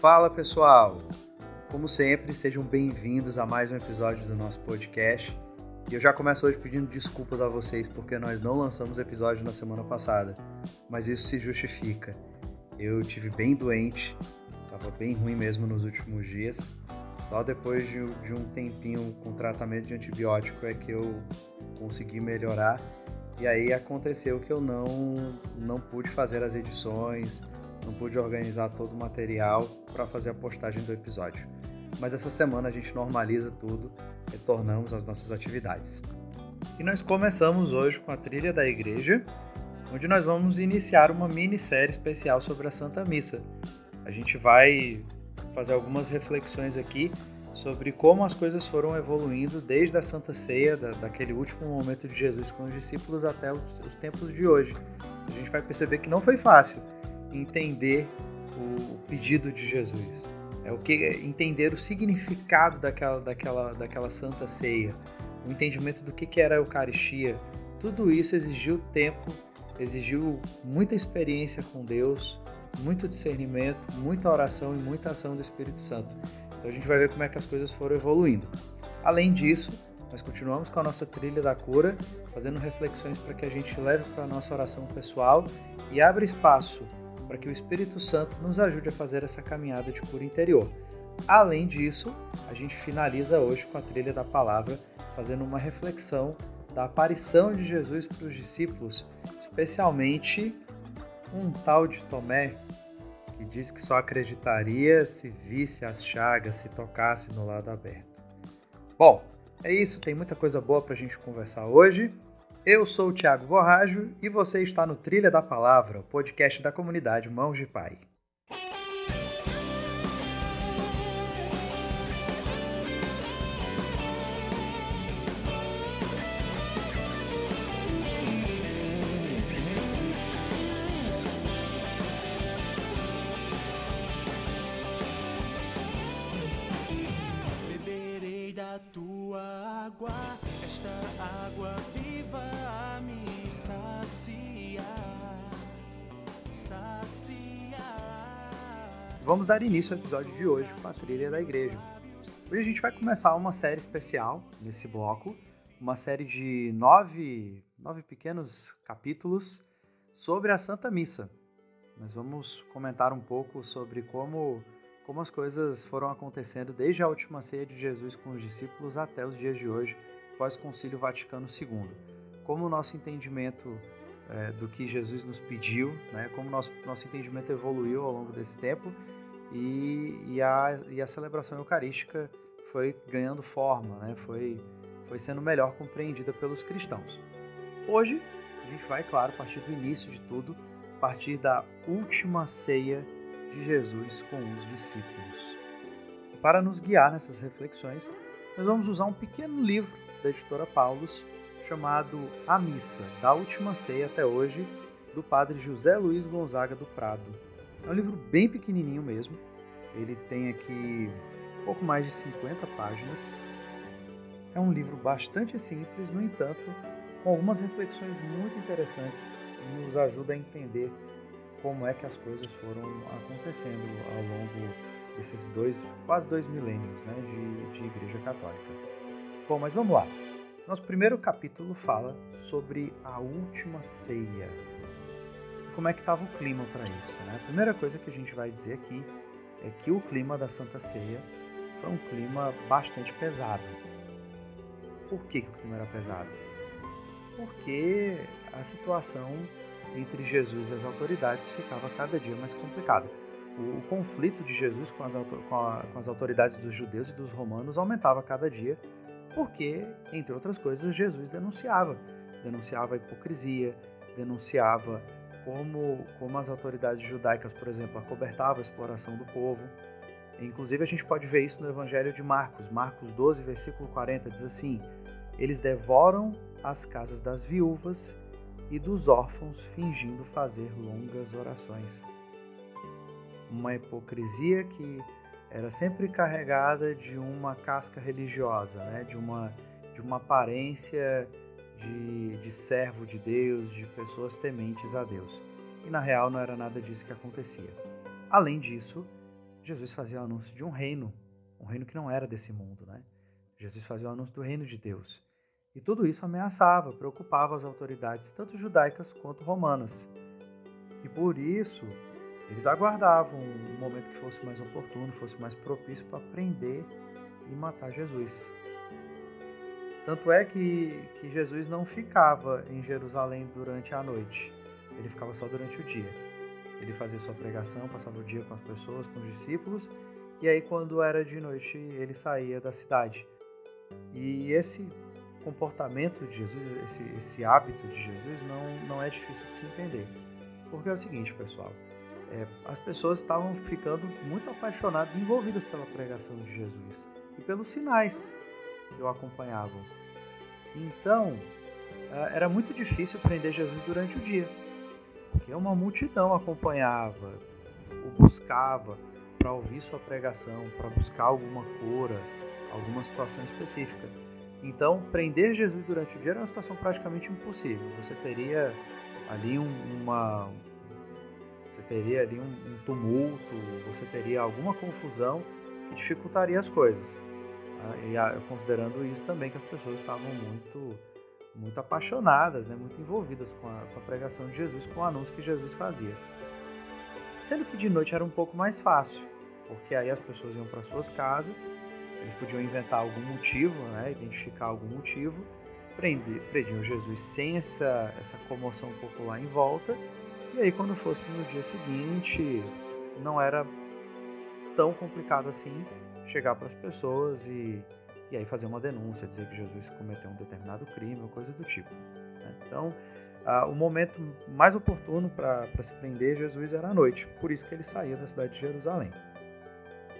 Fala pessoal! Como sempre, sejam bem-vindos a mais um episódio do nosso podcast. E eu já começo hoje pedindo desculpas a vocês porque nós não lançamos episódio na semana passada, mas isso se justifica. Eu tive bem doente, estava bem ruim mesmo nos últimos dias. Só depois de, de um tempinho com tratamento de antibiótico é que eu consegui melhorar. E aí aconteceu que eu não, não pude fazer as edições, não pude organizar todo o material para fazer a postagem do episódio. Mas essa semana a gente normaliza tudo, retornamos às nossas atividades. E nós começamos hoje com a trilha da igreja, onde nós vamos iniciar uma minissérie especial sobre a Santa Missa. A gente vai fazer algumas reflexões aqui sobre como as coisas foram evoluindo desde a Santa Ceia, da, daquele último momento de Jesus com os discípulos até os, os tempos de hoje. A gente vai perceber que não foi fácil entender o pedido de Jesus. É o que entender o significado daquela, daquela, daquela Santa Ceia, o entendimento do que, que era a Eucaristia. Tudo isso exigiu tempo, exigiu muita experiência com Deus, muito discernimento, muita oração e muita ação do Espírito Santo. Então a gente vai ver como é que as coisas foram evoluindo. Além disso, nós continuamos com a nossa trilha da cura, fazendo reflexões para que a gente leve para a nossa oração pessoal e abra espaço para que o Espírito Santo nos ajude a fazer essa caminhada de cura interior. Além disso, a gente finaliza hoje com a trilha da palavra, fazendo uma reflexão da aparição de Jesus para os discípulos, especialmente um tal de Tomé, que diz que só acreditaria se visse as chagas, se tocasse no lado aberto. Bom, é isso, tem muita coisa boa para a gente conversar hoje. Eu sou o Thiago Borrajo e você está no Trilha da Palavra, o podcast da comunidade Mãos de Pai. Vamos dar início ao episódio de hoje com a trilha da igreja. Hoje a gente vai começar uma série especial nesse bloco, uma série de nove, nove pequenos capítulos sobre a Santa Missa. Nós vamos comentar um pouco sobre como, como as coisas foram acontecendo desde a última ceia de Jesus com os discípulos até os dias de hoje, pós-Concílio Vaticano II. Como o nosso entendimento é, do que Jesus nos pediu, né, como nosso, nosso entendimento evoluiu ao longo desse tempo e, e, a, e a celebração eucarística foi ganhando forma, né? foi, foi sendo melhor compreendida pelos cristãos. Hoje, a gente vai, claro, partir do início de tudo, partir da última ceia de Jesus com os discípulos. Para nos guiar nessas reflexões, nós vamos usar um pequeno livro da editora Paulus chamado A Missa, da Última Ceia até hoje, do padre José Luiz Gonzaga do Prado. É um livro bem pequenininho mesmo. Ele tem aqui pouco mais de 50 páginas. É um livro bastante simples, no entanto, com algumas reflexões muito interessantes e nos ajuda a entender como é que as coisas foram acontecendo ao longo desses dois, quase dois milênios né, de, de Igreja Católica. Bom, mas vamos lá. Nosso primeiro capítulo fala sobre a última ceia como é que estava o clima para isso. Né? A primeira coisa que a gente vai dizer aqui é que o clima da Santa Ceia foi um clima bastante pesado. Por que, que o clima era pesado? Porque a situação entre Jesus e as autoridades ficava cada dia mais complicada. O, o conflito de Jesus com as, com, a, com as autoridades dos judeus e dos romanos aumentava cada dia, porque, entre outras coisas, Jesus denunciava. Denunciava a hipocrisia, denunciava como, como as autoridades judaicas, por exemplo, acobertavam a exploração do povo. Inclusive, a gente pode ver isso no Evangelho de Marcos. Marcos 12, versículo 40, diz assim: Eles devoram as casas das viúvas e dos órfãos, fingindo fazer longas orações. Uma hipocrisia que era sempre carregada de uma casca religiosa, né? de, uma, de uma aparência de, de servo de Deus, de pessoas tementes a Deus. E na real não era nada disso que acontecia. Além disso, Jesus fazia o anúncio de um reino, um reino que não era desse mundo, né? Jesus fazia o anúncio do reino de Deus. E tudo isso ameaçava, preocupava as autoridades, tanto judaicas quanto romanas. E por isso, eles aguardavam um momento que fosse mais oportuno, fosse mais propício para prender e matar Jesus. Tanto é que, que Jesus não ficava em Jerusalém durante a noite, ele ficava só durante o dia. Ele fazia sua pregação, passava o dia com as pessoas, com os discípulos, e aí, quando era de noite, ele saía da cidade. E esse comportamento de Jesus, esse, esse hábito de Jesus, não, não é difícil de se entender. Porque é o seguinte, pessoal: é, as pessoas estavam ficando muito apaixonadas, envolvidas pela pregação de Jesus e pelos sinais que o acompanhavam. Então, é, era muito difícil prender Jesus durante o dia, porque uma multidão acompanhava, o buscava para ouvir sua pregação, para buscar alguma cura, alguma situação específica. Então, prender Jesus durante o dia era uma situação praticamente impossível. Você teria ali um, uma, você teria ali um, um tumulto, você teria alguma confusão que dificultaria as coisas. Ah, e considerando isso também que as pessoas estavam muito muito apaixonadas, né, muito envolvidas com a, com a pregação de Jesus, com o anúncio que Jesus fazia. Sendo que de noite era um pouco mais fácil, porque aí as pessoas iam para suas casas, eles podiam inventar algum motivo, né, identificar algum motivo, prender, prendiam Jesus sem essa, essa comoção popular em volta, e aí quando fosse no dia seguinte, não era tão complicado assim chegar para as pessoas e, e aí fazer uma denúncia, dizer que Jesus cometeu um determinado crime ou coisa do tipo. Né? Então, ah, o momento mais oportuno para se prender Jesus era à noite, por isso que ele saía da cidade de Jerusalém.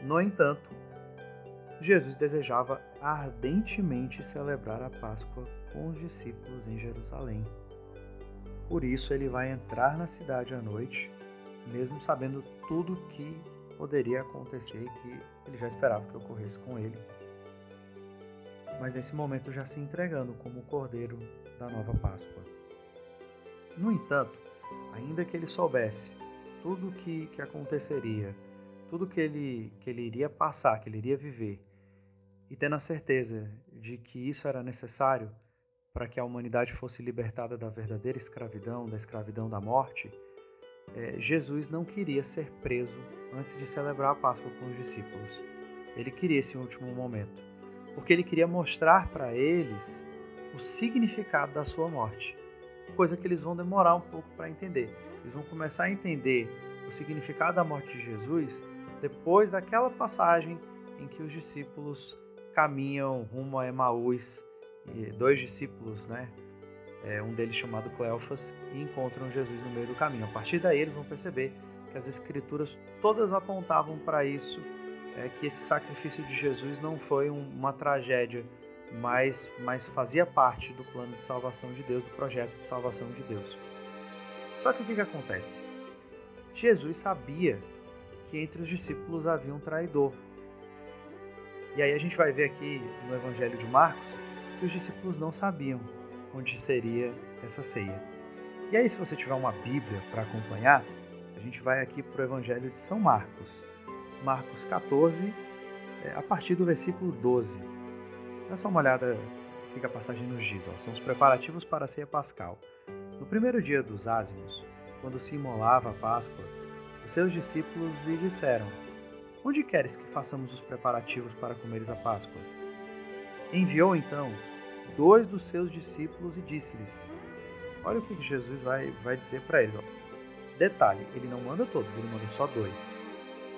No entanto, Jesus desejava ardentemente celebrar a Páscoa com os discípulos em Jerusalém. Por isso, ele vai entrar na cidade à noite, mesmo sabendo tudo que poderia acontecer e que ele já esperava que ocorresse com ele. Mas nesse momento já se entregando como o cordeiro da nova Páscoa. No entanto, ainda que ele soubesse tudo que, que aconteceria, tudo que ele, que ele iria passar, que ele iria viver, e tendo a certeza de que isso era necessário para que a humanidade fosse libertada da verdadeira escravidão, da escravidão da morte, é, Jesus não queria ser preso antes de celebrar a Páscoa com os discípulos. Ele queria esse último momento, porque ele queria mostrar para eles o significado da sua morte, coisa que eles vão demorar um pouco para entender. Eles vão começar a entender o significado da morte de Jesus depois daquela passagem em que os discípulos caminham rumo a Emaús, dois discípulos, né, é, um deles chamado Cleofas, e encontram Jesus no meio do caminho. A partir daí eles vão perceber que as escrituras todas apontavam para isso, é, que esse sacrifício de Jesus não foi um, uma tragédia, mas, mas fazia parte do plano de salvação de Deus, do projeto de salvação de Deus. Só que o que, que acontece? Jesus sabia que entre os discípulos havia um traidor. E aí a gente vai ver aqui no Evangelho de Marcos que os discípulos não sabiam onde seria essa ceia. E aí, se você tiver uma Bíblia para acompanhar, a gente vai aqui para o Evangelho de São Marcos, Marcos 14, é, a partir do versículo 12. Dá só uma olhada o que a passagem nos diz. Ó. São os preparativos para a ceia pascal. No primeiro dia dos ázimos, quando se imolava a Páscoa, os seus discípulos lhe disseram: Onde queres que façamos os preparativos para comeres a Páscoa? Enviou então dois dos seus discípulos e disse-lhes: Olha o que Jesus vai, vai dizer para eles. Ó. Detalhe, ele não manda todos, ele manda só dois.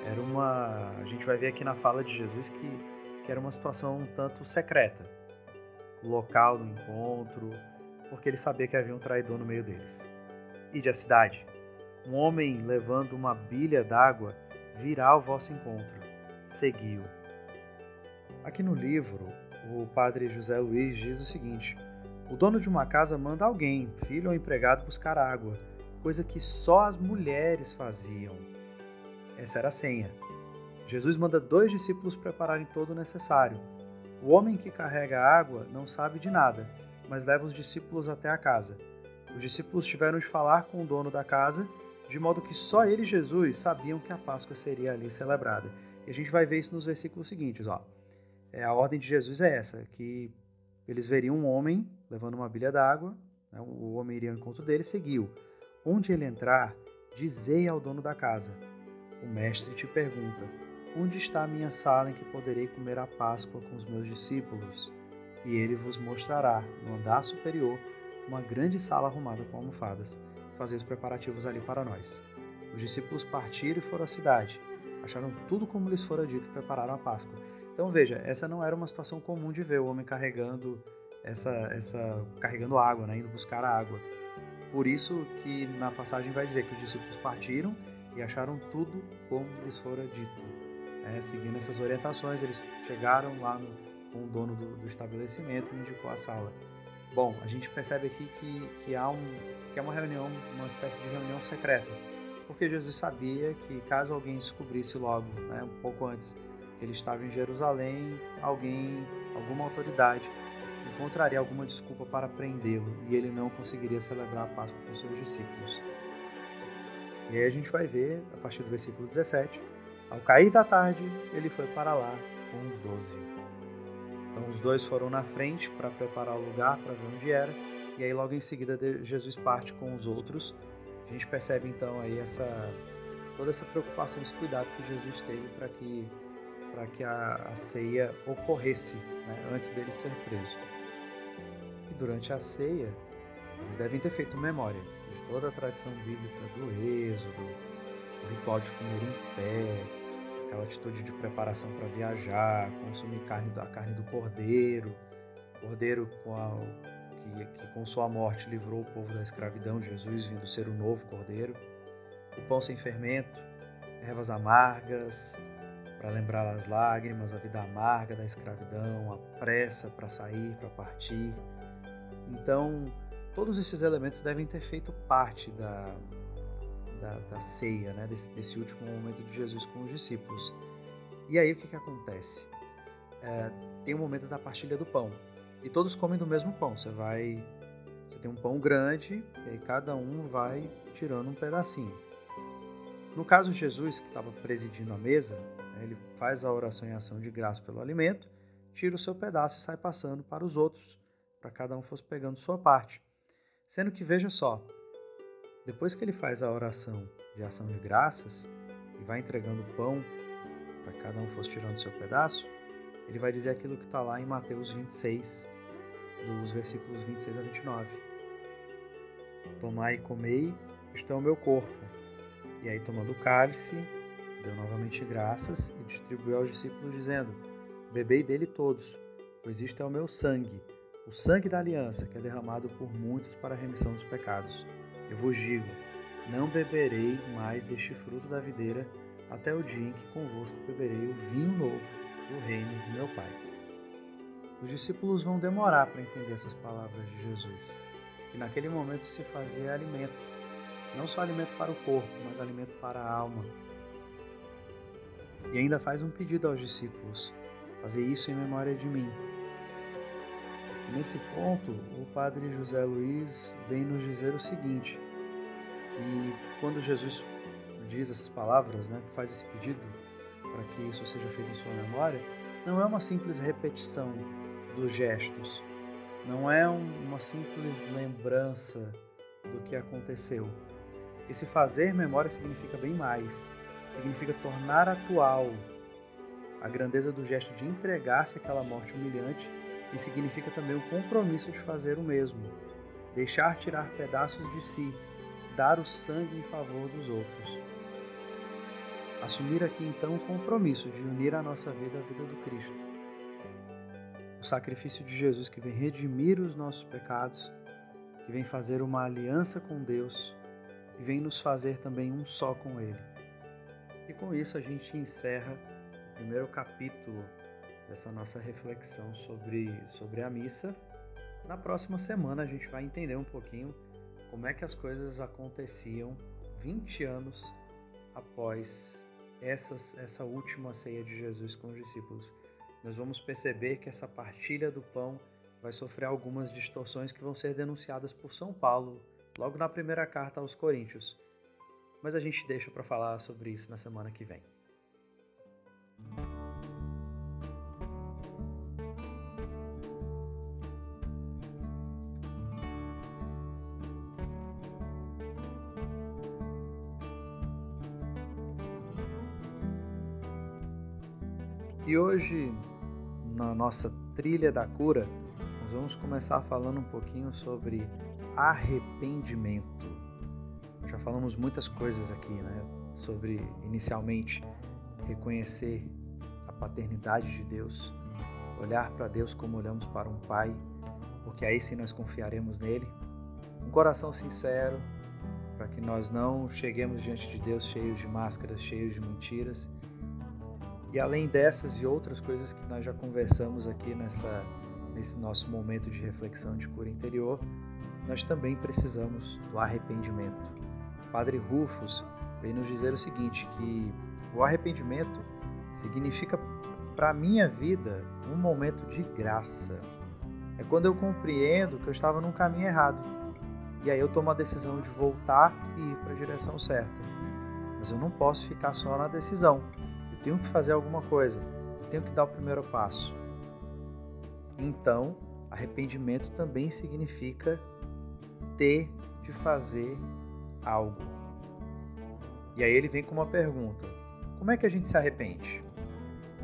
Era uma. A gente vai ver aqui na fala de Jesus que, que era uma situação um tanto secreta. O local do encontro, porque ele sabia que havia um traidor no meio deles. E de a cidade. Um homem levando uma bilha d'água virá ao vosso encontro. Seguiu. Aqui no livro, o padre José Luiz diz o seguinte: O dono de uma casa manda alguém, filho ou empregado, buscar água, coisa que só as mulheres faziam. Essa era a senha. Jesus manda dois discípulos prepararem todo o necessário. O homem que carrega a água não sabe de nada, mas leva os discípulos até a casa. Os discípulos tiveram de falar com o dono da casa, de modo que só ele e Jesus sabiam que a Páscoa seria ali celebrada. E a gente vai ver isso nos versículos seguintes. Ó. É, a ordem de Jesus é essa, que eles veriam um homem levando uma bilha d'água, né, o homem iria ao encontro dele e seguiu. Onde ele entrar, dizei ao dono da casa. O mestre te pergunta, onde está a minha sala em que poderei comer a Páscoa com os meus discípulos? E ele vos mostrará, no andar superior, uma grande sala arrumada com almofadas. Fazer os preparativos ali para nós. Os discípulos partiram e foram à cidade. Acharam tudo como lhes fora dito e prepararam a Páscoa. Então veja, essa não era uma situação comum de ver o homem carregando essa, essa carregando água, né, indo buscar a água. Por isso que na passagem vai dizer que os discípulos partiram e acharam tudo como lhes fora dito. É, seguindo essas orientações, eles chegaram lá no, com o dono do, do estabelecimento e indicou a sala. Bom, a gente percebe aqui que, que há um, que é uma reunião, uma espécie de reunião secreta, porque Jesus sabia que caso alguém descobrisse logo, né, um pouco antes, que ele estava em Jerusalém, alguém, alguma autoridade encontraria alguma desculpa para prendê-lo e ele não conseguiria celebrar a Páscoa com seus discípulos. E aí a gente vai ver, a partir do versículo 17, ao cair da tarde, ele foi para lá com os doze. Então os dois foram na frente para preparar o lugar, para ver onde era, e aí logo em seguida Jesus parte com os outros. A gente percebe então aí essa toda essa preocupação, esse cuidado que Jesus teve para que para que a, a, ceia ocorresse né, antes dele ser preso. E durante a ceia, eles devem ter feito memória de toda a tradição bíblica do êxodo, o ritual de comer em pé, aquela atitude de preparação para viajar, consumir carne da carne do cordeiro, cordeiro com a, que, que com sua morte livrou o povo da escravidão, Jesus vindo ser o novo cordeiro, o pão sem fermento, ervas amargas, para lembrar as lágrimas, a vida amarga da escravidão, a pressa para sair, para partir. Então, todos esses elementos devem ter feito parte da, da, da ceia, né? desse, desse, último momento de Jesus com os discípulos. E aí o que, que acontece? É, tem o um momento da partilha do pão. E todos comem do mesmo pão. Você vai. Você tem um pão grande, e aí cada um vai tirando um pedacinho. No caso de Jesus, que estava presidindo a mesa, né, ele faz a oração em ação de graça pelo alimento, tira o seu pedaço e sai passando para os outros, para cada um fosse pegando sua parte. Sendo que, veja só, depois que ele faz a oração de ação de graças e vai entregando o pão para cada um fosse tirando seu pedaço, ele vai dizer aquilo que está lá em Mateus 26, dos versículos 26 a 29. Tomai e comei, isto é o meu corpo. E aí, tomando o cálice, deu novamente graças e distribuiu aos discípulos, dizendo: Bebei dele todos, pois isto é o meu sangue, o sangue da aliança, que é derramado por muitos para a remissão dos pecados. Eu vos digo: não beberei mais deste fruto da videira até o dia em que convosco beberei o vinho novo do reino do meu Pai. Os discípulos vão demorar para entender essas palavras de Jesus, que naquele momento se fazia alimento, não só alimento para o corpo, mas alimento para a alma, e ainda faz um pedido aos discípulos: fazer isso em memória de mim. Nesse ponto, o padre José Luiz vem nos dizer o seguinte: que quando Jesus diz essas palavras, né, faz esse pedido para que isso seja feito em sua memória, não é uma simples repetição dos gestos, não é uma simples lembrança do que aconteceu. Esse fazer memória significa bem mais significa tornar atual a grandeza do gesto de entregar-se àquela morte humilhante e significa também o compromisso de fazer o mesmo, deixar tirar pedaços de si, dar o sangue em favor dos outros. Assumir aqui então o compromisso de unir a nossa vida à vida do Cristo. O sacrifício de Jesus que vem redimir os nossos pecados, que vem fazer uma aliança com Deus e vem nos fazer também um só com Ele. E com isso a gente encerra o primeiro capítulo dessa nossa reflexão sobre, sobre a missa. Na próxima semana a gente vai entender um pouquinho como é que as coisas aconteciam 20 anos após essas, essa última ceia de Jesus com os discípulos. Nós vamos perceber que essa partilha do pão vai sofrer algumas distorções que vão ser denunciadas por São Paulo logo na primeira carta aos Coríntios mas a gente deixa para falar sobre isso na semana que vem. E hoje, na nossa trilha da cura, nós vamos começar falando um pouquinho sobre arrependimento. Já falamos muitas coisas aqui, né? Sobre inicialmente reconhecer a paternidade de Deus, olhar para Deus como olhamos para um pai, porque aí sim nós confiaremos nele. Um coração sincero, para que nós não cheguemos diante de Deus cheios de máscaras, cheios de mentiras e além dessas e outras coisas que nós já conversamos aqui nessa, nesse nosso momento de reflexão de cura interior, nós também precisamos do arrependimento. Padre Rufus vem nos dizer o seguinte, que o arrependimento significa para a minha vida um momento de graça. É quando eu compreendo que eu estava num caminho errado. E aí eu tomo a decisão de voltar e ir para a direção certa. Mas eu não posso ficar só na decisão tenho que fazer alguma coisa, eu tenho que dar o primeiro passo. Então, arrependimento também significa ter de fazer algo. E aí ele vem com uma pergunta: como é que a gente se arrepende?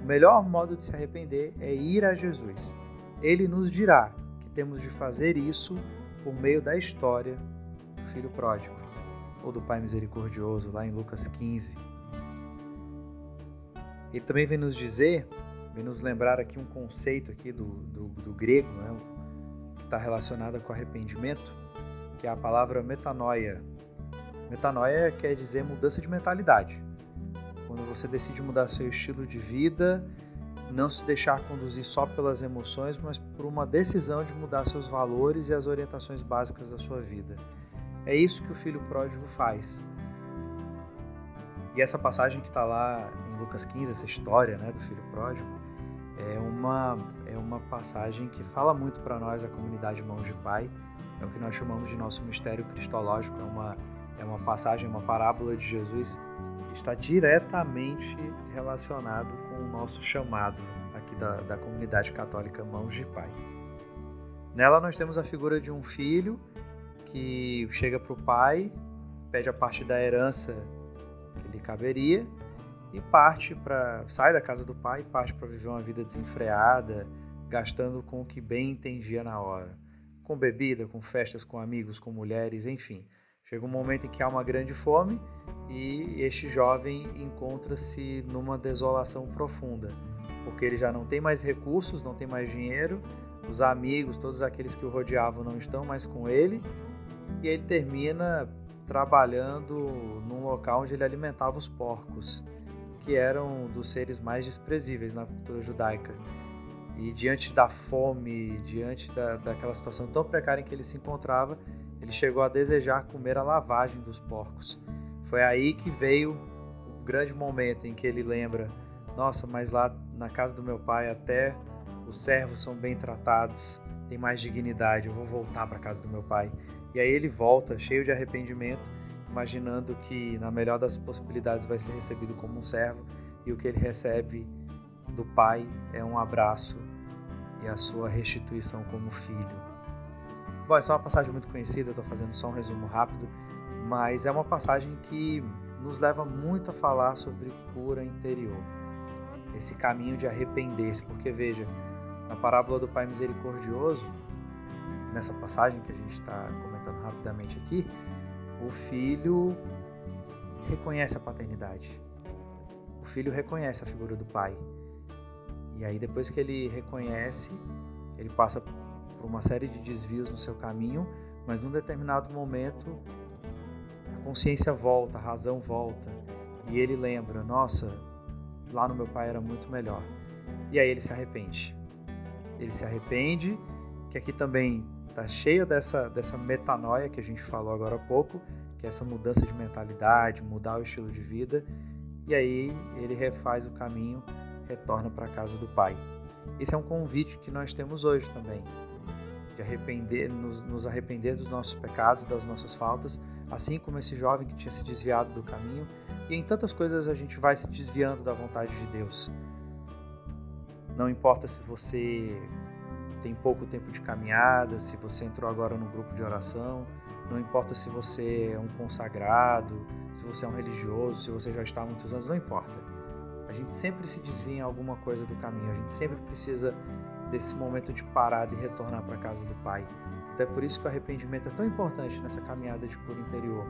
O melhor modo de se arrepender é ir a Jesus. Ele nos dirá que temos de fazer isso por meio da história do filho pródigo ou do Pai misericordioso, lá em Lucas 15, ele também vem nos dizer, vem nos lembrar aqui um conceito aqui do, do, do grego, né, que está relacionado com arrependimento, que é a palavra metanoia. Metanoia quer dizer mudança de mentalidade. Quando você decide mudar seu estilo de vida, não se deixar conduzir só pelas emoções, mas por uma decisão de mudar seus valores e as orientações básicas da sua vida. É isso que o filho pródigo faz. E essa passagem que está lá em Lucas 15, essa história né, do filho pródigo, é uma, é uma passagem que fala muito para nós, a comunidade Mãos de Pai. É o que nós chamamos de nosso mistério cristológico. É uma, é uma passagem, uma parábola de Jesus que está diretamente relacionado com o nosso chamado aqui da, da comunidade católica Mãos de Pai. Nela nós temos a figura de um filho que chega para o pai, pede a parte da herança que lhe caberia e parte para sai da casa do pai, parte para viver uma vida desenfreada, gastando com o que bem entendia na hora, com bebida, com festas, com amigos, com mulheres, enfim. Chega um momento em que há uma grande fome e este jovem encontra-se numa desolação profunda, porque ele já não tem mais recursos, não tem mais dinheiro, os amigos, todos aqueles que o rodeavam não estão mais com ele, e ele termina trabalhando num local onde ele alimentava os porcos, que eram dos seres mais desprezíveis na cultura judaica. E diante da fome, diante da, daquela situação tão precária em que ele se encontrava, ele chegou a desejar comer a lavagem dos porcos. Foi aí que veio o grande momento em que ele lembra: nossa, mas lá na casa do meu pai até os servos são bem tratados, tem mais dignidade, eu vou voltar para a casa do meu pai. E aí ele volta, cheio de arrependimento, imaginando que, na melhor das possibilidades, vai ser recebido como um servo e o que ele recebe do pai é um abraço e a sua restituição como filho. Bom, essa é uma passagem muito conhecida, estou fazendo só um resumo rápido, mas é uma passagem que nos leva muito a falar sobre cura interior. Esse caminho de arrepender-se, porque veja, na parábola do Pai Misericordioso, nessa passagem que a gente está comentando rapidamente aqui, o filho reconhece a paternidade. O filho reconhece a figura do pai. E aí, depois que ele reconhece, ele passa por uma série de desvios no seu caminho, mas num determinado momento a consciência volta, a razão volta, e ele lembra: nossa, lá no meu pai era muito melhor. E aí ele se arrepende. Ele se arrepende, que aqui também está cheia dessa, dessa metanoia que a gente falou agora há pouco, que é essa mudança de mentalidade, mudar o estilo de vida, e aí ele refaz o caminho, retorna para a casa do Pai. Esse é um convite que nós temos hoje também. De arrepender, nos, nos arrepender dos nossos pecados, das nossas faltas, assim como esse jovem que tinha se desviado do caminho. E em tantas coisas a gente vai se desviando da vontade de Deus. Não importa se você tem pouco tempo de caminhada, se você entrou agora no grupo de oração, não importa se você é um consagrado, se você é um religioso, se você já está há muitos anos, não importa. A gente sempre se desvia em alguma coisa do caminho, a gente sempre precisa desse momento de parar e retornar para a casa do Pai. Até por isso que o arrependimento é tão importante nessa caminhada de cura interior,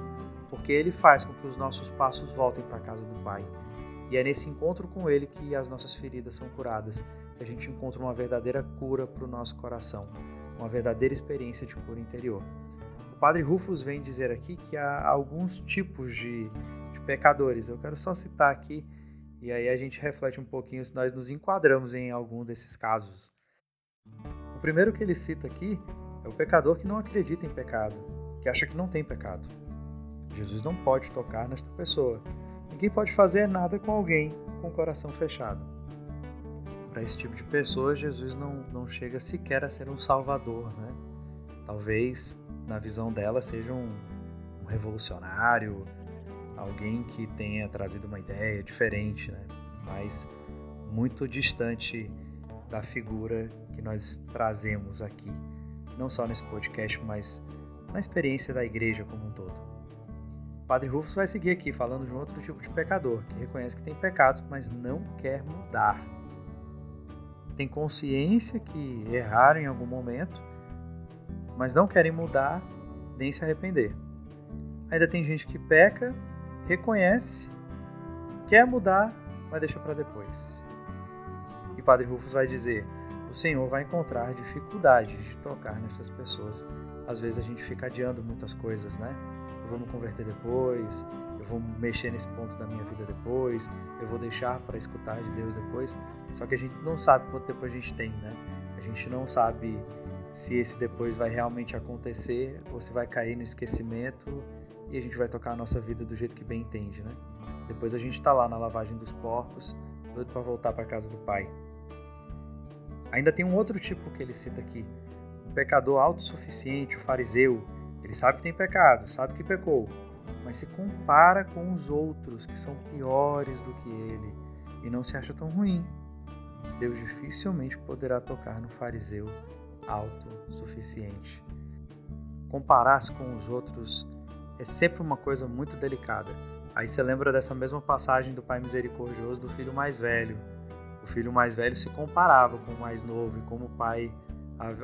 porque ele faz com que os nossos passos voltem para a casa do Pai. E é nesse encontro com Ele que as nossas feridas são curadas, que a gente encontra uma verdadeira cura para o nosso coração, uma verdadeira experiência de cura interior. O Padre Rufus vem dizer aqui que há alguns tipos de, de pecadores. Eu quero só citar aqui e aí a gente reflete um pouquinho se nós nos enquadramos em algum desses casos. O primeiro que ele cita aqui é o pecador que não acredita em pecado, que acha que não tem pecado. Jesus não pode tocar nesta pessoa. Ninguém pode fazer nada com alguém com o coração fechado. Para esse tipo de pessoa, Jesus não, não chega sequer a ser um salvador, né? Talvez na visão dela, seja um, um revolucionário, alguém que tenha trazido uma ideia diferente, né? mas muito distante da figura que nós trazemos aqui, não só nesse podcast, mas na experiência da igreja como um todo. Padre Rufus vai seguir aqui falando de um outro tipo de pecador, que reconhece que tem pecados, mas não quer mudar. Tem consciência que erraram em algum momento, mas não querem mudar nem se arrepender. Ainda tem gente que peca, reconhece, quer mudar, mas deixa para depois. E Padre Rufus vai dizer: o Senhor vai encontrar dificuldade de tocar nestas pessoas. Às vezes a gente fica adiando muitas coisas, né? Eu vou me converter depois, eu vou mexer nesse ponto da minha vida depois, eu vou deixar para escutar de Deus depois. Só que a gente não sabe quanto tempo a gente tem, né? A gente não sabe se esse depois vai realmente acontecer ou se vai cair no esquecimento e a gente vai tocar a nossa vida do jeito que bem entende, né? Depois a gente está lá na lavagem dos porcos, doido para voltar para casa do Pai. Ainda tem um outro tipo que ele cita aqui, um pecador autossuficiente, o fariseu. Ele sabe que tem pecado, sabe que pecou, mas se compara com os outros que são piores do que ele e não se acha tão ruim. Deus dificilmente poderá tocar no fariseu autossuficiente. Comparar-se com os outros é sempre uma coisa muito delicada. Aí você lembra dessa mesma passagem do Pai Misericordioso do filho mais velho. O filho mais velho se comparava com o mais novo e como o pai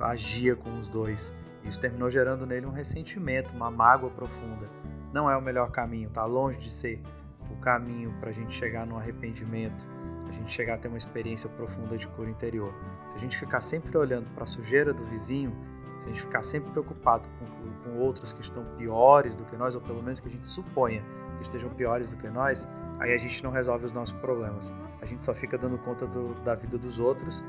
agia com os dois. Isso terminou gerando nele um ressentimento, uma mágoa profunda. Não é o melhor caminho, está longe de ser o caminho para a gente chegar no arrependimento, a gente chegar a ter uma experiência profunda de cura interior. Se a gente ficar sempre olhando para a sujeira do vizinho, se a gente ficar sempre preocupado com, com outros que estão piores do que nós, ou pelo menos que a gente suponha estejam piores do que nós, aí a gente não resolve os nossos problemas. A gente só fica dando conta do, da vida dos outros.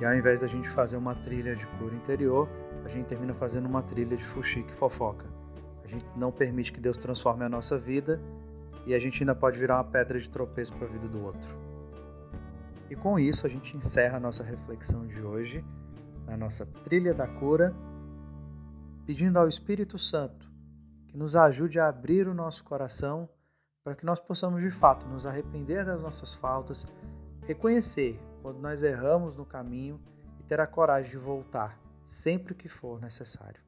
E ao invés da gente fazer uma trilha de cura interior, a gente termina fazendo uma trilha de fuxique fofoca. A gente não permite que Deus transforme a nossa vida e a gente ainda pode virar uma pedra de tropeço para a vida do outro. E com isso a gente encerra a nossa reflexão de hoje, na nossa trilha da cura, pedindo ao Espírito Santo que nos ajude a abrir o nosso coração para que nós possamos de fato nos arrepender das nossas faltas, reconhecer quando nós erramos no caminho e ter a coragem de voltar sempre que for necessário.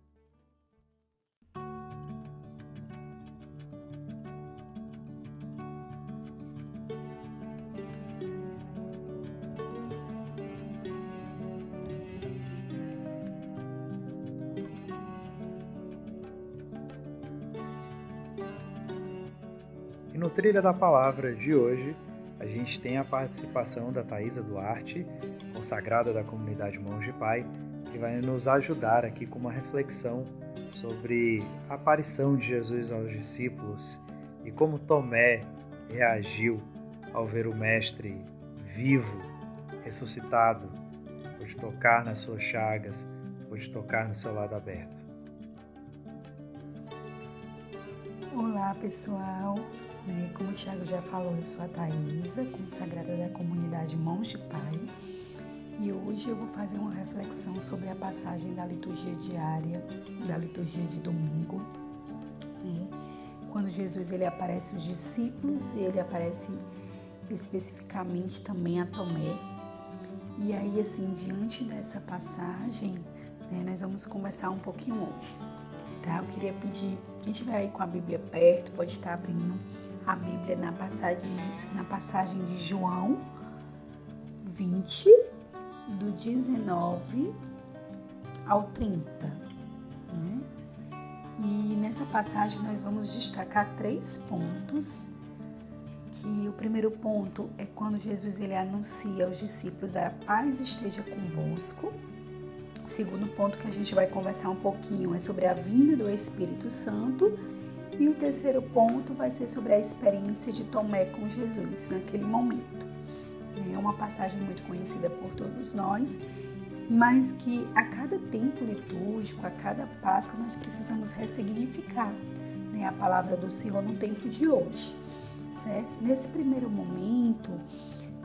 Trilha da Palavra de hoje, a gente tem a participação da Thaisa Duarte, consagrada da comunidade Mãos de Pai, que vai nos ajudar aqui com uma reflexão sobre a aparição de Jesus aos discípulos e como Tomé reagiu ao ver o Mestre vivo, ressuscitado, pôde tocar nas suas chagas, pôde tocar no seu lado aberto. Olá pessoal, né? Como o Thiago já falou, eu sou a Thaisa, consagrada da comunidade Mãos de Pai. e hoje eu vou fazer uma reflexão sobre a passagem da liturgia diária, da liturgia de domingo, né? quando Jesus ele aparece aos discípulos ele aparece especificamente também a Tomé. E aí, assim, diante dessa passagem, né, nós vamos conversar um pouquinho hoje. Tá? Eu queria pedir, quem estiver aí com a Bíblia perto, pode estar abrindo a Bíblia na passagem, na passagem de João 20, do 19 ao 30. Né? E nessa passagem nós vamos destacar três pontos. Que o primeiro ponto é quando Jesus ele anuncia aos discípulos a paz esteja convosco. O segundo ponto que a gente vai conversar um pouquinho é sobre a vinda do Espírito Santo. E o terceiro ponto vai ser sobre a experiência de Tomé com Jesus naquele momento. É uma passagem muito conhecida por todos nós, mas que a cada tempo litúrgico, a cada Páscoa, nós precisamos ressignificar né, a palavra do Senhor no tempo de hoje, certo? Nesse primeiro momento,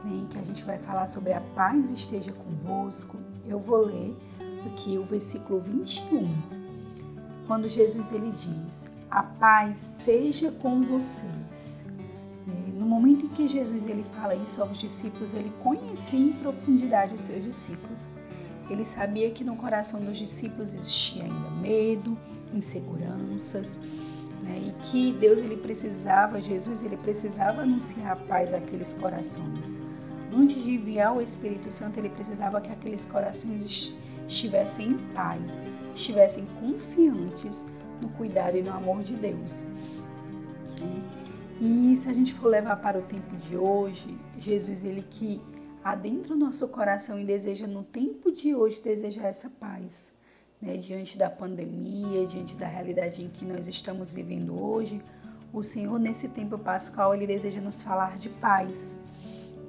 né, em que a gente vai falar sobre a paz esteja convosco, eu vou ler aqui o versículo 21, quando Jesus ele diz: A paz seja com vocês momento em que Jesus ele fala isso aos discípulos, ele conhecia em profundidade os seus discípulos. Ele sabia que no coração dos discípulos existia ainda medo, inseguranças, né? e que Deus ele precisava, Jesus ele precisava anunciar a paz àqueles corações. Antes de enviar o Espírito Santo, ele precisava que aqueles corações estivessem em paz, estivessem confiantes no cuidado e no amor de Deus. E se a gente for levar para o tempo de hoje, Jesus, ele que adentra o nosso coração e deseja no tempo de hoje, deseja essa paz. Né? Diante da pandemia, diante da realidade em que nós estamos vivendo hoje, o Senhor, nesse tempo pascal, ele deseja nos falar de paz.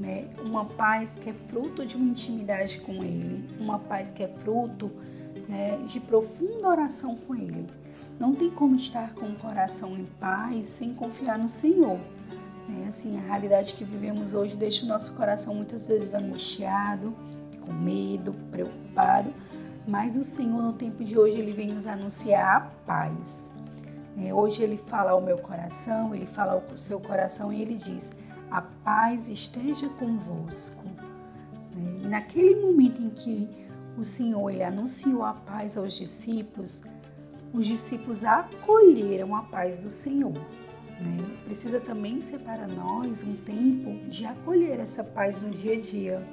Né? Uma paz que é fruto de uma intimidade com Ele, uma paz que é fruto né, de profunda oração com Ele. Não tem como estar com o coração em paz sem confiar no Senhor. É assim, a realidade que vivemos hoje deixa o nosso coração muitas vezes angustiado, com medo, preocupado, mas o Senhor no tempo de hoje ele vem nos anunciar a paz. É, hoje ele fala ao meu coração, ele fala ao seu coração e ele diz: a paz esteja convosco. É, e naquele momento em que o Senhor ele anunciou a paz aos discípulos, os discípulos acolheram a paz do Senhor. Né? Precisa também ser para nós um tempo de acolher essa paz no dia a dia,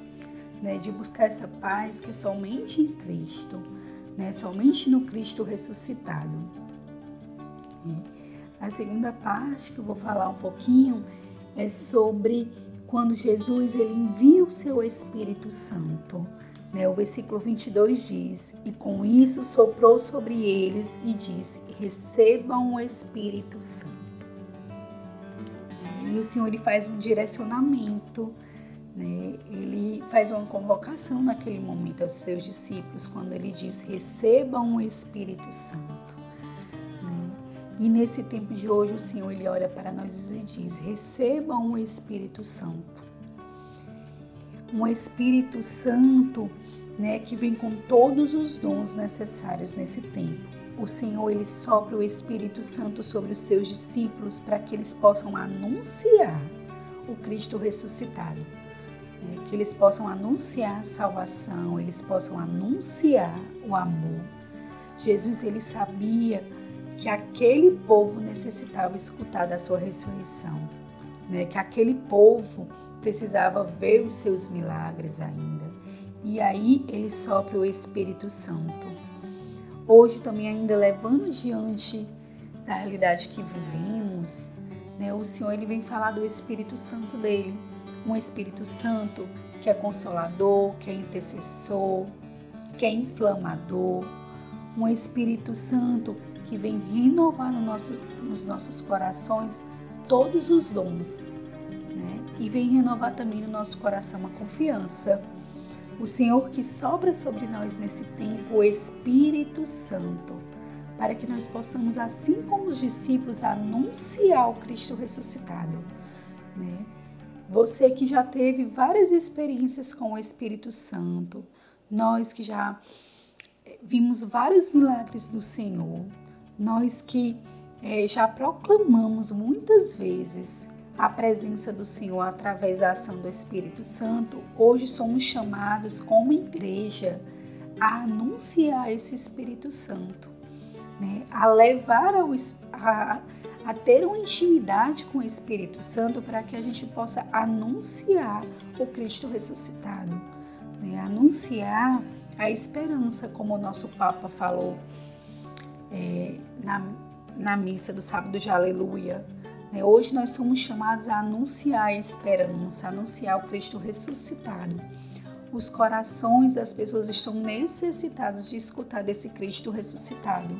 né? de buscar essa paz que é somente em Cristo, né? somente no Cristo ressuscitado. A segunda parte que eu vou falar um pouquinho é sobre quando Jesus ele envia o seu Espírito Santo. Né? O versículo 22 diz: E com isso soprou sobre eles e disse: Recebam o Espírito Santo. E o Senhor ele faz um direcionamento, né? ele faz uma convocação naquele momento aos seus discípulos, quando ele diz: Recebam o Espírito Santo. E nesse tempo de hoje, o Senhor ele olha para nós e diz: Recebam o Espírito Santo um Espírito Santo né, que vem com todos os dons necessários nesse tempo. O Senhor ele sopra o Espírito Santo sobre os seus discípulos para que eles possam anunciar o Cristo ressuscitado, né, que eles possam anunciar a salvação, eles possam anunciar o amor. Jesus ele sabia que aquele povo necessitava escutar da sua ressurreição, né, que aquele povo precisava ver os seus milagres ainda. E aí ele sopra o Espírito Santo. Hoje também ainda levando diante da realidade que vivemos, né, o Senhor ele vem falar do Espírito Santo dele, um Espírito Santo que é consolador, que é intercessor, que é inflamador, um Espírito Santo que vem renovar no nosso, nos nossos corações todos os dons e vem renovar também no nosso coração a confiança. O Senhor que sobra sobre nós nesse tempo, o Espírito Santo, para que nós possamos, assim como os discípulos, anunciar o Cristo ressuscitado. Né? Você que já teve várias experiências com o Espírito Santo, nós que já vimos vários milagres do Senhor, nós que é, já proclamamos muitas vezes a presença do Senhor através da ação do Espírito Santo, hoje somos chamados como igreja a anunciar esse Espírito Santo, né? a levar ao, a, a ter uma intimidade com o Espírito Santo para que a gente possa anunciar o Cristo ressuscitado, né? anunciar a esperança, como o nosso Papa falou é, na, na missa do sábado de Aleluia. Né? Hoje nós somos chamados a anunciar a esperança, anunciar o Cristo ressuscitado. Os corações das pessoas estão necessitados de escutar desse Cristo ressuscitado.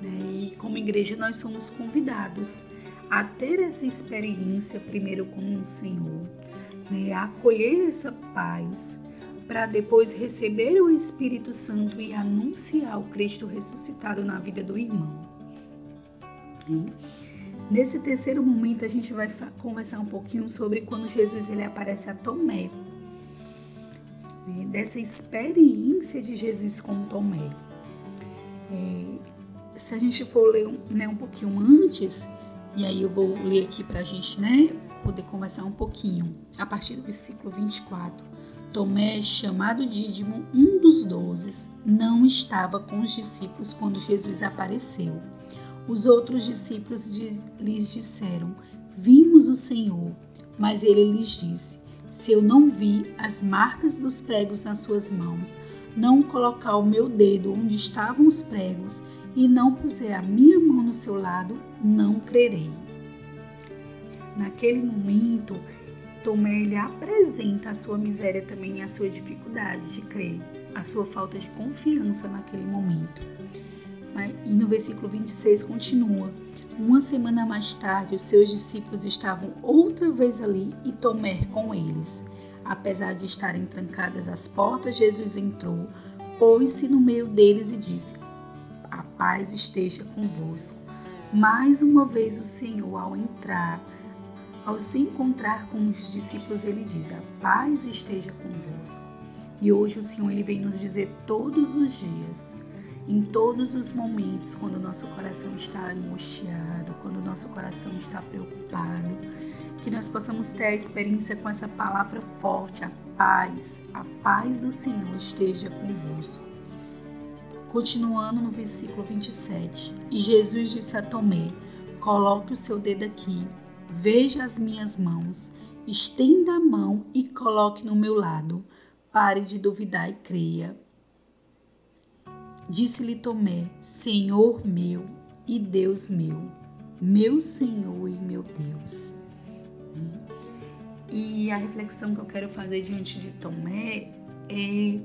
Né? E como igreja nós somos convidados a ter essa experiência primeiro com o Senhor, né? a acolher essa paz, para depois receber o Espírito Santo e anunciar o Cristo ressuscitado na vida do irmão. Nesse terceiro momento a gente vai conversar um pouquinho sobre quando Jesus ele aparece a Tomé, né? dessa experiência de Jesus com Tomé. É, se a gente for ler né, um pouquinho antes, e aí eu vou ler aqui para a gente né, poder conversar um pouquinho, a partir do versículo 24. Tomé, chamado Dídimo, um dos doze, não estava com os discípulos quando Jesus apareceu. Os outros discípulos lhes disseram: Vimos o Senhor. Mas ele lhes disse: Se eu não vi as marcas dos pregos nas suas mãos, não colocar o meu dedo onde estavam os pregos e não puser a minha mão no seu lado, não crerei. Naquele momento, Tomé ele apresenta a sua miséria também e a sua dificuldade de crer, a sua falta de confiança naquele momento. E no versículo 26 continua: Uma semana mais tarde, os seus discípulos estavam outra vez ali e Tomé com eles. Apesar de estarem trancadas as portas, Jesus entrou, pôs-se no meio deles e disse: A paz esteja convosco. Mais uma vez o Senhor, ao entrar, ao se encontrar com os discípulos, ele diz: A paz esteja convosco. E hoje o Senhor ele vem nos dizer todos os dias, em todos os momentos, quando o nosso coração está angustiado, quando o nosso coração está preocupado, que nós possamos ter a experiência com essa palavra forte, a paz, a paz do Senhor esteja convosco. Continuando no versículo 27, e Jesus disse a Tomé: Coloque o seu dedo aqui Veja as minhas mãos, estenda a mão e coloque no meu lado. Pare de duvidar e creia. Disse-lhe Tomé: Senhor meu e Deus meu, meu Senhor e meu Deus. E a reflexão que eu quero fazer diante de Tomé é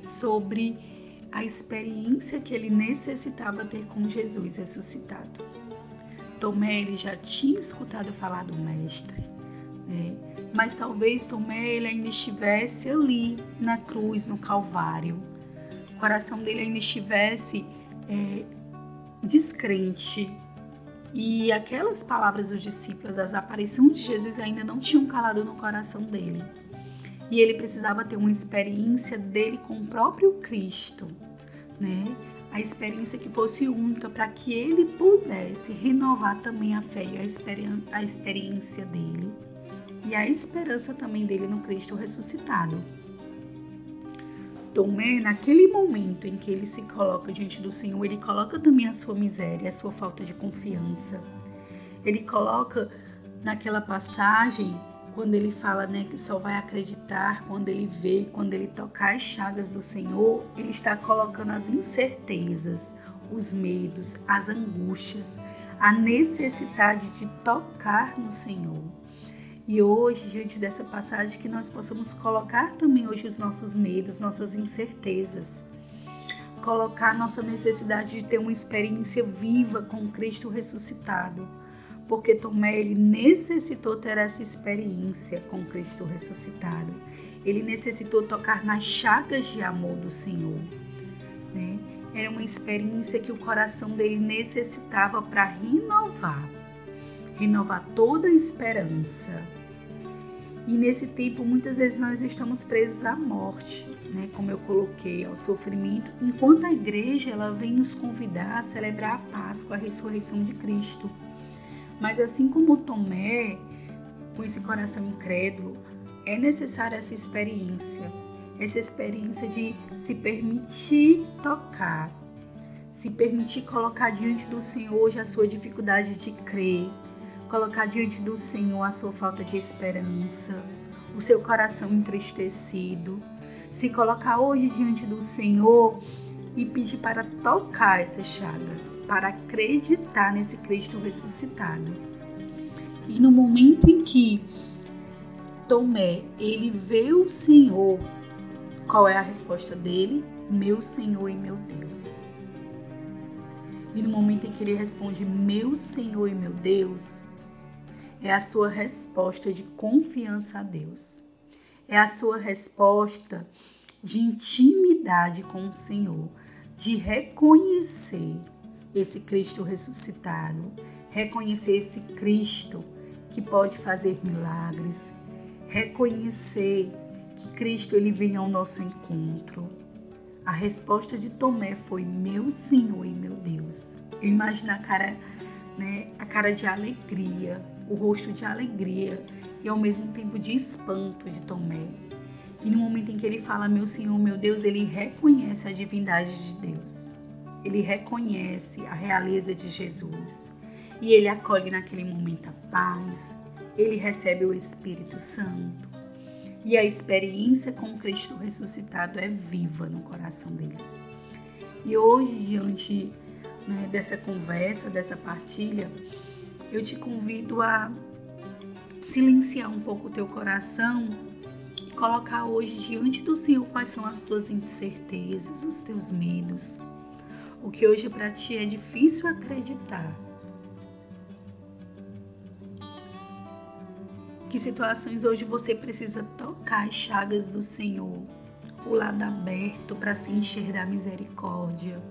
sobre a experiência que ele necessitava ter com Jesus ressuscitado. Tomé ele já tinha escutado falar do Mestre, né? mas talvez Tomé ele ainda estivesse ali na cruz, no Calvário. O coração dele ainda estivesse é, descrente. E aquelas palavras dos discípulos, as aparições de Jesus ainda não tinham calado no coração dele. E ele precisava ter uma experiência dele com o próprio Cristo, né? A experiência que fosse única para que ele pudesse renovar também a fé e a, a experiência dele e a esperança também dele no Cristo ressuscitado. Tomé, naquele momento em que ele se coloca diante do Senhor, ele coloca também a sua miséria, a sua falta de confiança. Ele coloca naquela passagem quando ele fala né, que só vai acreditar quando ele vê, quando ele tocar as chagas do Senhor, ele está colocando as incertezas, os medos, as angústias, a necessidade de tocar no Senhor. E hoje, diante dessa passagem, que nós possamos colocar também hoje os nossos medos, nossas incertezas, colocar nossa necessidade de ter uma experiência viva com Cristo ressuscitado porque Tomé ele necessitou ter essa experiência com Cristo ressuscitado. Ele necessitou tocar nas chagas de amor do Senhor. Né? Era uma experiência que o coração dele necessitava para renovar, renovar toda a esperança. E nesse tempo, muitas vezes nós estamos presos à morte, né? como eu coloquei, ao sofrimento, enquanto a igreja ela vem nos convidar a celebrar a Páscoa, a ressurreição de Cristo. Mas assim como Tomé, com esse coração incrédulo, é necessária essa experiência, essa experiência de se permitir tocar, se permitir colocar diante do Senhor hoje a sua dificuldade de crer, colocar diante do Senhor a sua falta de esperança, o seu coração entristecido, se colocar hoje diante do Senhor e pedir para tocar essas chagas, para acreditar nesse Cristo ressuscitado. E no momento em que Tomé, ele vê o Senhor, qual é a resposta dele? Meu Senhor e meu Deus. E no momento em que ele responde, meu Senhor e meu Deus, é a sua resposta de confiança a Deus. É a sua resposta de intimidade com o Senhor, de reconhecer esse Cristo ressuscitado, reconhecer esse Cristo que pode fazer milagres, reconhecer que Cristo ele vem ao nosso encontro. A resposta de Tomé foi: Meu Senhor e meu Deus. Eu imagino a cara, né, a cara de alegria, o rosto de alegria e ao mesmo tempo de espanto de Tomé. E no momento em que ele fala, meu Senhor, meu Deus, ele reconhece a divindade de Deus. Ele reconhece a realeza de Jesus. E ele acolhe naquele momento a paz. Ele recebe o Espírito Santo. E a experiência com Cristo ressuscitado é viva no coração dele. E hoje, diante né, dessa conversa, dessa partilha, eu te convido a silenciar um pouco o teu coração colocar hoje diante do Senhor quais são as tuas incertezas, os teus medos, o que hoje para ti é difícil acreditar. Que situações hoje você precisa tocar as chagas do Senhor, o lado aberto para se encher da misericórdia.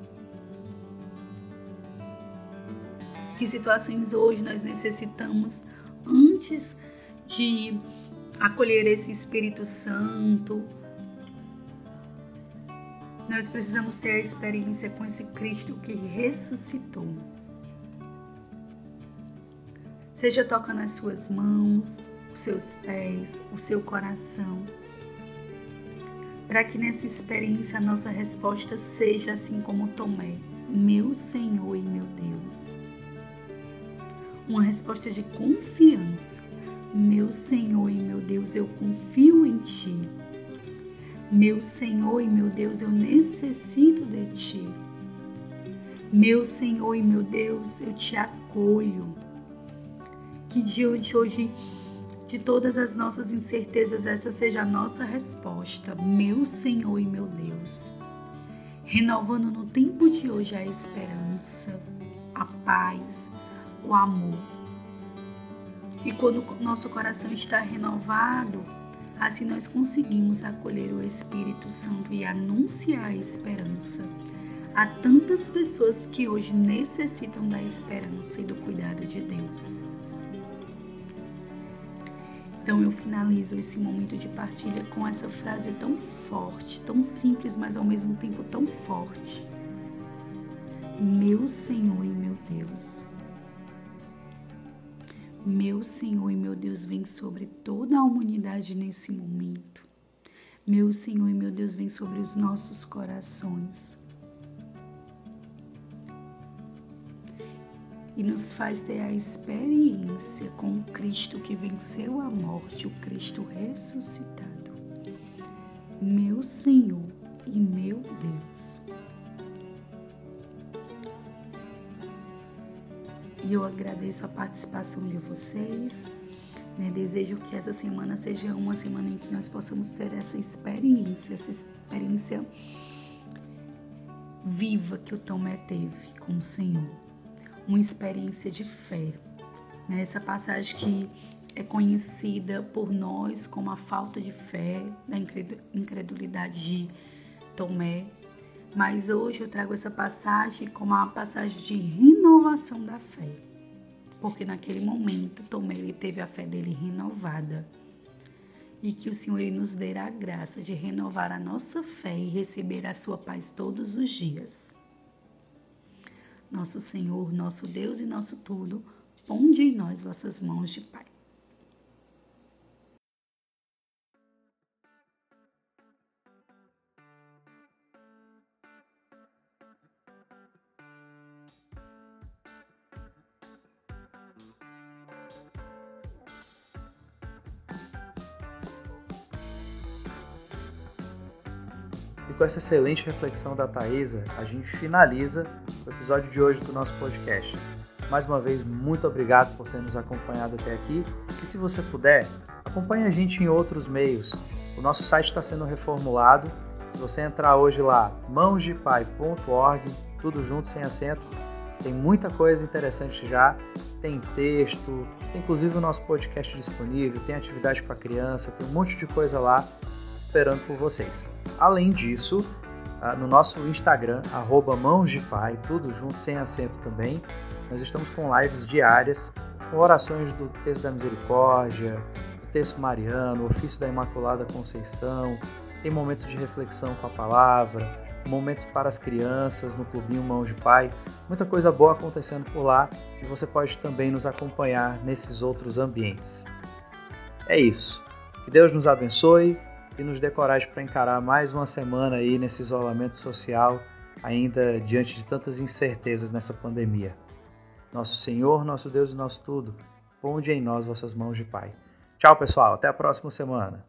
Que situações hoje nós necessitamos antes de acolher esse Espírito Santo. Nós precisamos ter a experiência com esse Cristo que ressuscitou. Seja toca nas suas mãos, os seus pés, o seu coração, para que nessa experiência a nossa resposta seja assim como Tomé, meu Senhor e meu Deus uma resposta de confiança. Meu Senhor e meu Deus, eu confio em Ti. Meu Senhor e meu Deus, eu necessito de Ti. Meu Senhor e meu Deus, eu te acolho. Que diante hoje de todas as nossas incertezas, essa seja a nossa resposta. Meu Senhor e meu Deus. Renovando no tempo de hoje a esperança, a paz, o amor. E quando nosso coração está renovado, assim nós conseguimos acolher o Espírito Santo e anunciar a esperança a tantas pessoas que hoje necessitam da esperança e do cuidado de Deus. Então eu finalizo esse momento de partilha com essa frase tão forte, tão simples, mas ao mesmo tempo tão forte. Meu Senhor e meu Deus. Meu Senhor e meu Deus, vem sobre toda a humanidade nesse momento. Meu Senhor e meu Deus, vem sobre os nossos corações. E nos faz ter a experiência com o Cristo que venceu a morte, o Cristo ressuscitado. Meu Senhor e meu Deus. E eu agradeço a participação de vocês. Né? Desejo que essa semana seja uma semana em que nós possamos ter essa experiência, essa experiência viva que o Tomé teve com o Senhor. Uma experiência de fé. Né? Essa passagem que é conhecida por nós como a falta de fé, da incredulidade de Tomé, mas hoje eu trago essa passagem como uma passagem de renovação da fé. Porque naquele momento Tomé ele teve a fé dele renovada. e que o Senhor nos dê a graça de renovar a nossa fé e receber a sua paz todos os dias. Nosso Senhor, nosso Deus e nosso tudo, ponde em nós vossas mãos de Pai. Com essa excelente reflexão da Thaisa, a gente finaliza o episódio de hoje do nosso podcast. Mais uma vez, muito obrigado por ter nos acompanhado até aqui. E se você puder, acompanhe a gente em outros meios. O nosso site está sendo reformulado. Se você entrar hoje lá, mãosdepai.org, tudo junto, sem acento, tem muita coisa interessante já. Tem texto, tem inclusive o nosso podcast disponível, tem atividade para criança, tem um monte de coisa lá esperando por vocês. Além disso, ah, no nosso Instagram, arroba mãos de pai, tudo junto, sem acento também, nós estamos com lives diárias, com orações do texto da misericórdia, do texto mariano, ofício da Imaculada Conceição, tem momentos de reflexão com a palavra, momentos para as crianças no Clubinho Mãos de Pai, muita coisa boa acontecendo por lá e você pode também nos acompanhar nesses outros ambientes. É isso. Que Deus nos abençoe e nos dê coragem para encarar mais uma semana aí nesse isolamento social, ainda diante de tantas incertezas nessa pandemia. Nosso Senhor, nosso Deus e nosso tudo, ponde em nós vossas mãos de Pai. Tchau, pessoal. Até a próxima semana.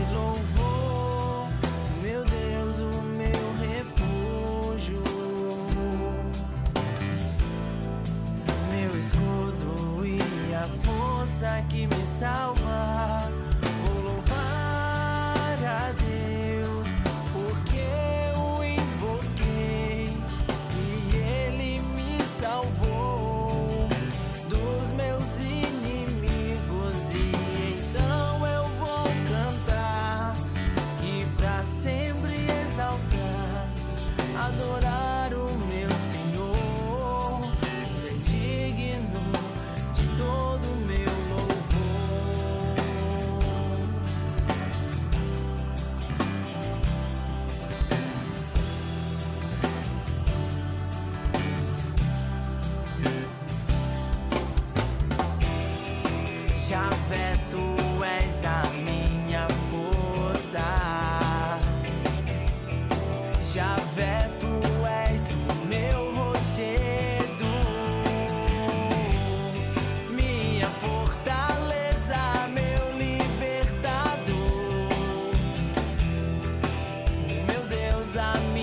que amigos.